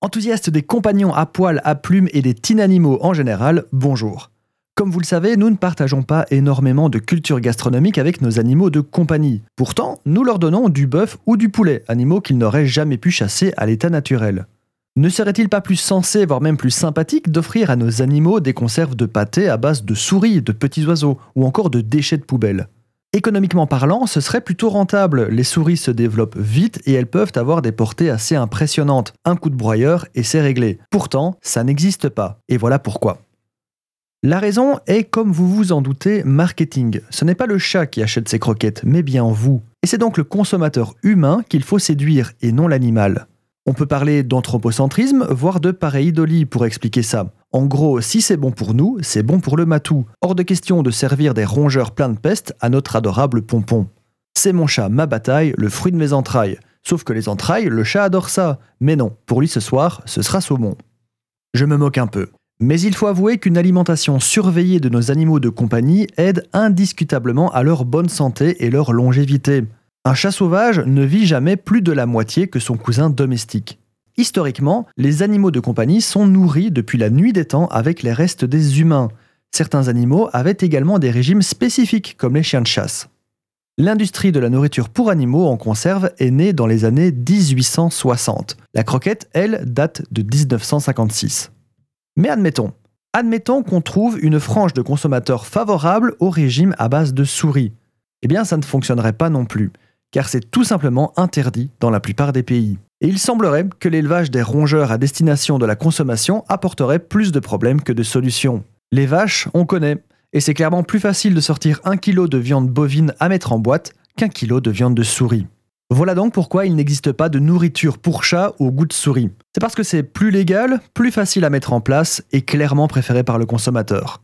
Enthousiastes des compagnons à poils, à plumes et des tinanimaux en général, bonjour. Comme vous le savez, nous ne partageons pas énormément de culture gastronomique avec nos animaux de compagnie. Pourtant, nous leur donnons du bœuf ou du poulet, animaux qu'ils n'auraient jamais pu chasser à l'état naturel. Ne serait-il pas plus sensé, voire même plus sympathique, d'offrir à nos animaux des conserves de pâté à base de souris, de petits oiseaux ou encore de déchets de poubelle? Économiquement parlant, ce serait plutôt rentable. Les souris se développent vite et elles peuvent avoir des portées assez impressionnantes. Un coup de broyeur et c'est réglé. Pourtant, ça n'existe pas. Et voilà pourquoi. La raison est, comme vous vous en doutez, marketing. Ce n'est pas le chat qui achète ses croquettes, mais bien vous. Et c'est donc le consommateur humain qu'il faut séduire et non l'animal. On peut parler d'anthropocentrisme, voire de pareidolie pour expliquer ça. En gros, si c'est bon pour nous, c'est bon pour le matou. Hors de question de servir des rongeurs pleins de peste à notre adorable pompon. C'est mon chat, ma bataille, le fruit de mes entrailles. Sauf que les entrailles, le chat adore ça. Mais non, pour lui ce soir, ce sera saumon. Je me moque un peu. Mais il faut avouer qu'une alimentation surveillée de nos animaux de compagnie aide indiscutablement à leur bonne santé et leur longévité. Un chat sauvage ne vit jamais plus de la moitié que son cousin domestique. Historiquement, les animaux de compagnie sont nourris depuis la nuit des temps avec les restes des humains. Certains animaux avaient également des régimes spécifiques, comme les chiens de chasse. L'industrie de la nourriture pour animaux en conserve est née dans les années 1860. La croquette, elle, date de 1956. Mais admettons, admettons qu'on trouve une frange de consommateurs favorable au régime à base de souris. Eh bien, ça ne fonctionnerait pas non plus, car c'est tout simplement interdit dans la plupart des pays. Et il semblerait que l'élevage des rongeurs à destination de la consommation apporterait plus de problèmes que de solutions. Les vaches, on connaît, et c'est clairement plus facile de sortir un kilo de viande bovine à mettre en boîte qu'un kilo de viande de souris. Voilà donc pourquoi il n'existe pas de nourriture pour chat au goût de souris. C'est parce que c'est plus légal, plus facile à mettre en place et clairement préféré par le consommateur.